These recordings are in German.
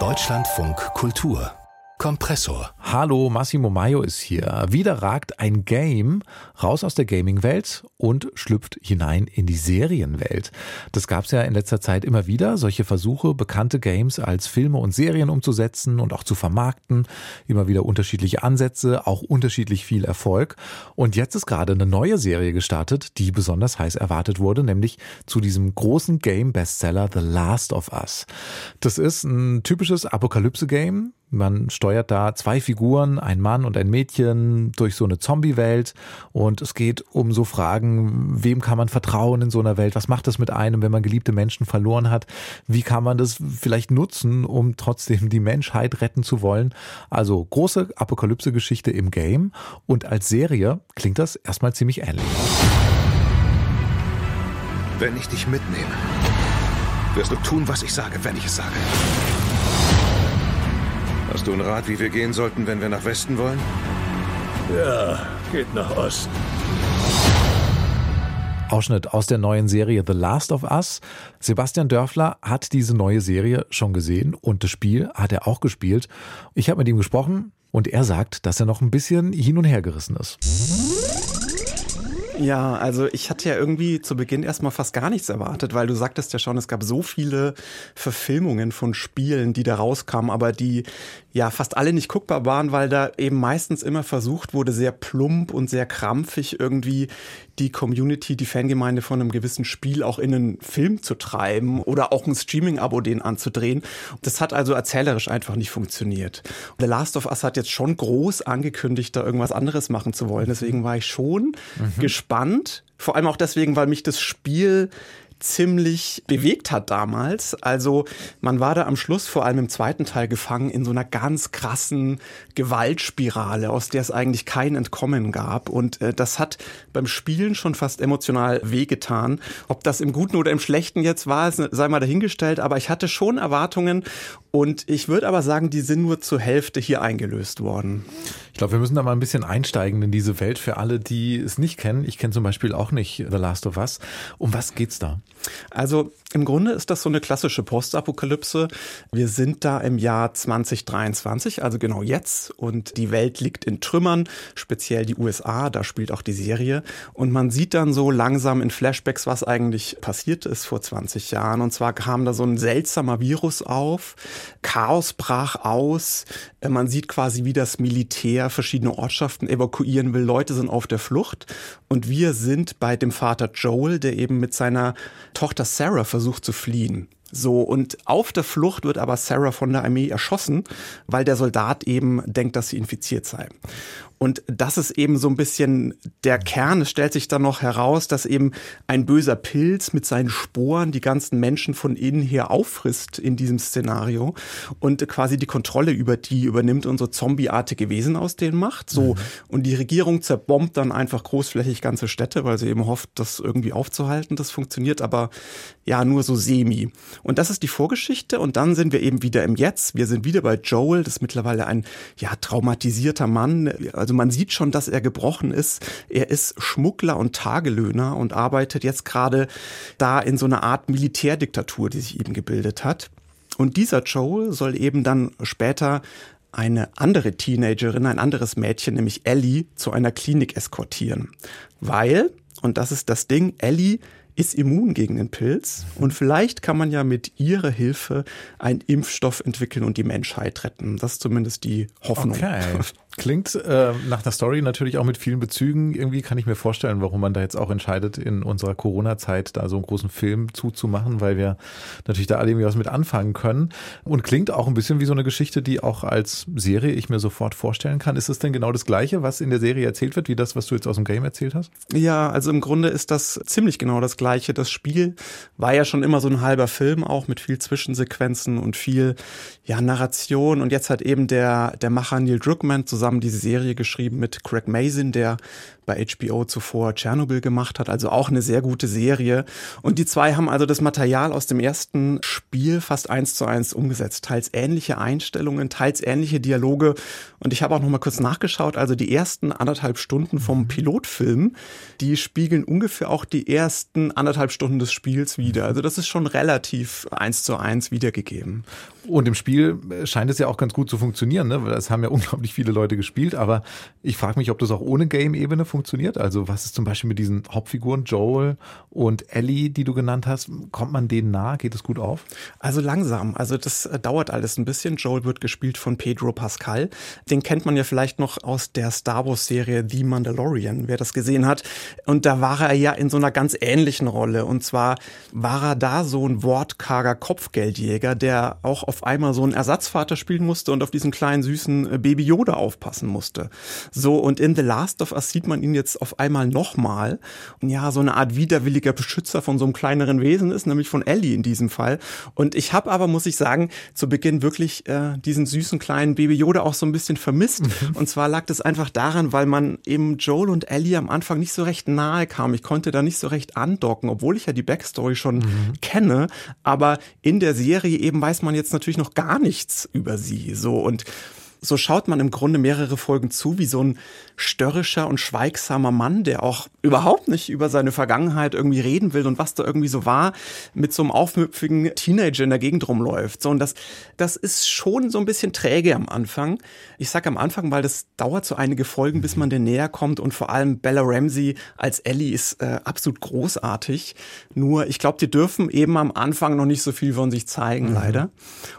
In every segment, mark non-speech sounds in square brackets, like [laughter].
Deutschlandfunk Kultur Kompressor. Hallo, Massimo Maio ist hier. Wieder ragt ein Game raus aus der Gaming-Welt und schlüpft hinein in die Serienwelt. Das gab es ja in letzter Zeit immer wieder, solche Versuche, bekannte Games als Filme und Serien umzusetzen und auch zu vermarkten. Immer wieder unterschiedliche Ansätze, auch unterschiedlich viel Erfolg. Und jetzt ist gerade eine neue Serie gestartet, die besonders heiß erwartet wurde, nämlich zu diesem großen Game-Bestseller The Last of Us. Das ist ein typisches Apokalypse-Game man steuert da zwei Figuren, ein Mann und ein Mädchen, durch so eine Zombie-Welt und es geht um so Fragen, wem kann man vertrauen in so einer Welt? Was macht das mit einem, wenn man geliebte Menschen verloren hat? Wie kann man das vielleicht nutzen, um trotzdem die Menschheit retten zu wollen? Also große Apokalypse-Geschichte im Game und als Serie klingt das erstmal ziemlich ähnlich. Wenn ich dich mitnehme, wirst du tun, was ich sage, wenn ich es sage. Hast du einen Rat, wie wir gehen sollten, wenn wir nach Westen wollen? Ja, geht nach Osten. Ausschnitt aus der neuen Serie The Last of Us. Sebastian Dörfler hat diese neue Serie schon gesehen und das Spiel hat er auch gespielt. Ich habe mit ihm gesprochen und er sagt, dass er noch ein bisschen hin und her gerissen ist. Ja, also ich hatte ja irgendwie zu Beginn erstmal fast gar nichts erwartet, weil du sagtest ja schon, es gab so viele Verfilmungen von Spielen, die da rauskamen, aber die ja fast alle nicht guckbar waren, weil da eben meistens immer versucht wurde, sehr plump und sehr krampfig irgendwie die Community, die Fangemeinde von einem gewissen Spiel auch in einen Film zu treiben oder auch ein Streaming-Abo den anzudrehen. Das hat also erzählerisch einfach nicht funktioniert. The Last of Us hat jetzt schon groß angekündigt, da irgendwas anderes machen zu wollen. Deswegen war ich schon mhm. gespannt. Vor allem auch deswegen, weil mich das Spiel ziemlich bewegt hat damals. Also man war da am Schluss, vor allem im zweiten Teil, gefangen in so einer ganz krassen Gewaltspirale, aus der es eigentlich kein Entkommen gab. Und äh, das hat beim Spielen schon fast emotional wehgetan. Ob das im Guten oder im Schlechten jetzt war, sei mal dahingestellt. Aber ich hatte schon Erwartungen und ich würde aber sagen, die sind nur zur Hälfte hier eingelöst worden. Ich glaube, wir müssen da mal ein bisschen einsteigen in diese Welt für alle, die es nicht kennen. Ich kenne zum Beispiel auch nicht The Last of Us. Um was geht's da? Also im Grunde ist das so eine klassische Postapokalypse. Wir sind da im Jahr 2023, also genau jetzt, und die Welt liegt in Trümmern, speziell die USA, da spielt auch die Serie. Und man sieht dann so langsam in Flashbacks, was eigentlich passiert ist vor 20 Jahren. Und zwar kam da so ein seltsamer Virus auf, Chaos brach aus, man sieht quasi, wie das Militär der verschiedene Ortschaften evakuieren will. Leute sind auf der Flucht und wir sind bei dem Vater Joel, der eben mit seiner Tochter Sarah versucht zu fliehen. So, und auf der Flucht wird aber Sarah von der Armee erschossen, weil der Soldat eben denkt, dass sie infiziert sei. Und das ist eben so ein bisschen der Kern. Es stellt sich dann noch heraus, dass eben ein böser Pilz mit seinen Sporen die ganzen Menschen von innen her auffrisst in diesem Szenario und quasi die Kontrolle über die übernimmt so zombieartige Wesen aus denen macht. So. Mhm. Und die Regierung zerbombt dann einfach großflächig ganze Städte, weil sie eben hofft, das irgendwie aufzuhalten. Das funktioniert aber ja nur so semi. Und das ist die Vorgeschichte. Und dann sind wir eben wieder im Jetzt. Wir sind wieder bei Joel. Das ist mittlerweile ein ja traumatisierter Mann. Also also man sieht schon, dass er gebrochen ist. Er ist Schmuggler und Tagelöhner und arbeitet jetzt gerade da in so einer Art Militärdiktatur, die sich eben gebildet hat. Und dieser Joel soll eben dann später eine andere Teenagerin, ein anderes Mädchen, nämlich Ellie, zu einer Klinik eskortieren. Weil, und das ist das Ding, Ellie ist immun gegen den Pilz und vielleicht kann man ja mit ihrer Hilfe einen Impfstoff entwickeln und die Menschheit retten. Das ist zumindest die Hoffnung. Okay. [laughs] Klingt äh, nach der Story natürlich auch mit vielen Bezügen. Irgendwie kann ich mir vorstellen, warum man da jetzt auch entscheidet, in unserer Corona-Zeit da so einen großen Film zuzumachen, weil wir natürlich da alle irgendwie was mit anfangen können. Und klingt auch ein bisschen wie so eine Geschichte, die auch als Serie ich mir sofort vorstellen kann. Ist es denn genau das Gleiche, was in der Serie erzählt wird, wie das, was du jetzt aus dem Game erzählt hast? Ja, also im Grunde ist das ziemlich genau das Gleiche. Das Spiel war ja schon immer so ein halber Film, auch mit viel Zwischensequenzen und viel ja, Narration. Und jetzt hat eben der, der Macher Neil Druckmann zusammen zusammen diese Serie geschrieben mit Craig Mazin, der bei HBO zuvor Tschernobyl gemacht hat, also auch eine sehr gute Serie. Und die zwei haben also das Material aus dem ersten Spiel fast eins zu eins umgesetzt. Teils ähnliche Einstellungen, teils ähnliche Dialoge. Und ich habe auch noch mal kurz nachgeschaut. Also die ersten anderthalb Stunden vom mhm. Pilotfilm, die spiegeln ungefähr auch die ersten anderthalb Stunden des Spiels wieder. Also das ist schon relativ eins zu eins wiedergegeben. Und im Spiel scheint es ja auch ganz gut zu funktionieren, ne? Das haben ja [laughs] unglaublich viele Leute gespielt, aber ich frage mich, ob das auch ohne Game-Ebene funktioniert. Also was ist zum Beispiel mit diesen Hauptfiguren Joel und Ellie, die du genannt hast? Kommt man denen nah? Geht es gut auf? Also langsam. Also das äh, dauert alles ein bisschen. Joel wird gespielt von Pedro Pascal. Den kennt man ja vielleicht noch aus der Star Wars-Serie The Mandalorian, wer das gesehen hat. Und da war er ja in so einer ganz ähnlichen Rolle. Und zwar war er da so ein wortkarger Kopfgeldjäger, der auch auf einmal so einen Ersatzvater spielen musste und auf diesen kleinen süßen äh, Baby Yoda aufpassen musste. So, und in The Last of Us sieht man ihn jetzt auf einmal nochmal. Und ja, so eine Art widerwilliger Beschützer von so einem kleineren Wesen ist, nämlich von Ellie in diesem Fall. Und ich habe aber, muss ich sagen, zu Beginn wirklich äh, diesen süßen kleinen Baby Yoda auch so ein bisschen vermisst. Mhm. Und zwar lag das einfach daran, weil man eben Joel und Ellie am Anfang nicht so recht nahe kam. Ich konnte da nicht so recht andocken, obwohl ich ja die Backstory schon mhm. kenne. Aber in der Serie eben weiß man jetzt natürlich noch gar nichts über sie. So und so schaut man im Grunde mehrere Folgen zu, wie so ein störrischer und schweigsamer Mann, der auch überhaupt nicht über seine Vergangenheit irgendwie reden will und was da irgendwie so war, mit so einem aufmüpfigen Teenager in der Gegend rumläuft. So, und das, das ist schon so ein bisschen träge am Anfang. Ich sag am Anfang, weil das dauert so einige Folgen, bis man den näher kommt und vor allem Bella Ramsey als Ellie ist äh, absolut großartig. Nur, ich glaube, die dürfen eben am Anfang noch nicht so viel von sich zeigen, mhm. leider.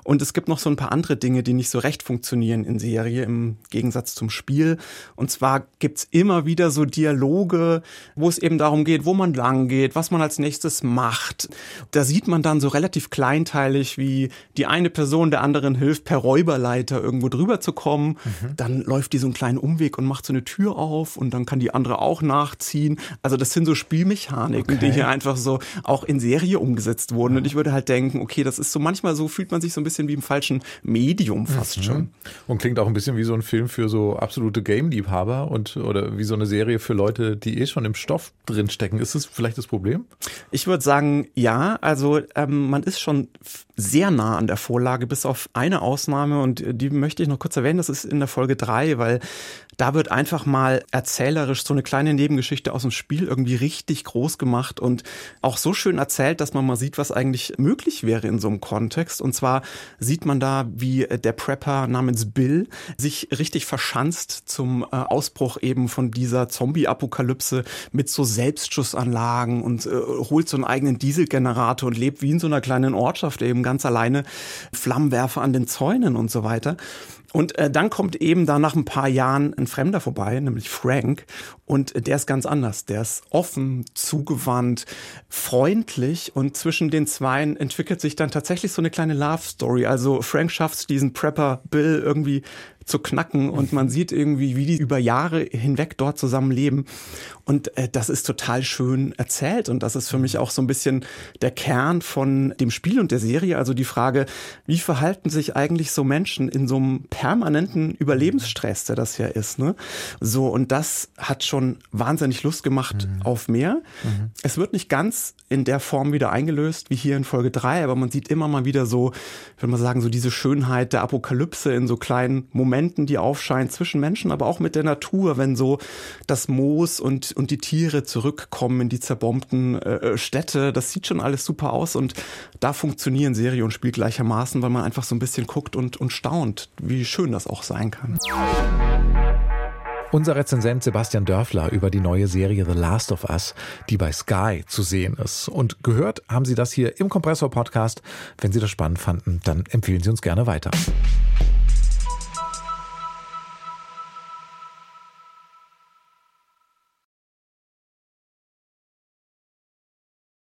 Und es gibt noch so ein paar andere Dinge, die nicht so recht funktionieren in Serie im Gegensatz zum Spiel. Und zwar zwar gibt's immer wieder so Dialoge, wo es eben darum geht, wo man lang geht, was man als nächstes macht. Da sieht man dann so relativ kleinteilig, wie die eine Person der anderen hilft, per Räuberleiter irgendwo drüber zu kommen. Mhm. Dann läuft die so einen kleinen Umweg und macht so eine Tür auf und dann kann die andere auch nachziehen. Also das sind so Spielmechaniken, okay. die hier einfach so auch in Serie umgesetzt wurden. Und ich würde halt denken, okay, das ist so manchmal so, fühlt man sich so ein bisschen wie im falschen Medium fast mhm. schon. Und klingt auch ein bisschen wie so ein Film für so absolute Game-Liebhaber und oder wie so eine Serie für Leute, die eh schon im Stoff drinstecken. Ist das vielleicht das Problem? Ich würde sagen, ja. Also ähm, man ist schon sehr nah an der Vorlage, bis auf eine Ausnahme und die möchte ich noch kurz erwähnen. Das ist in der Folge drei, weil da wird einfach mal erzählerisch so eine kleine Nebengeschichte aus dem Spiel irgendwie richtig groß gemacht und auch so schön erzählt, dass man mal sieht, was eigentlich möglich wäre in so einem Kontext. Und zwar sieht man da, wie der Prepper namens Bill sich richtig verschanzt zum äh, Ausbruch eben von dieser Zombie-Apokalypse mit so Selbstschussanlagen und äh, holt so einen eigenen Dieselgenerator und lebt wie in so einer kleinen Ortschaft eben ganz alleine, Flammenwerfer an den Zäunen und so weiter. Und äh, dann kommt eben da nach ein paar Jahren ein Fremder vorbei, nämlich Frank. Und der ist ganz anders. Der ist offen, zugewandt, freundlich. Und zwischen den Zweien entwickelt sich dann tatsächlich so eine kleine Love Story. Also Frank schafft es, diesen Prepper Bill irgendwie zu knacken und man sieht irgendwie, wie die über Jahre hinweg dort zusammen leben. Und äh, das ist total schön erzählt und das ist für mich auch so ein bisschen der Kern von dem Spiel und der Serie. Also die Frage, wie verhalten sich eigentlich so Menschen in so einem permanenten Überlebensstress, der das ja ist. Ne? So, und das hat schon wahnsinnig Lust gemacht mhm. auf mehr. Mhm. Es wird nicht ganz in der Form wieder eingelöst wie hier in Folge drei, aber man sieht immer mal wieder so, würde man sagen, so diese Schönheit der Apokalypse in so kleinen Momenten die aufscheinen zwischen Menschen, aber auch mit der Natur, wenn so das Moos und, und die Tiere zurückkommen in die zerbombten äh, äh, Städte. Das sieht schon alles super aus und da funktionieren Serie und Spiel gleichermaßen, weil man einfach so ein bisschen guckt und, und staunt, wie schön das auch sein kann. Unser Rezensent Sebastian Dörfler über die neue Serie The Last of Us, die bei Sky zu sehen ist. Und gehört haben Sie das hier im Kompressor Podcast. Wenn Sie das spannend fanden, dann empfehlen Sie uns gerne weiter.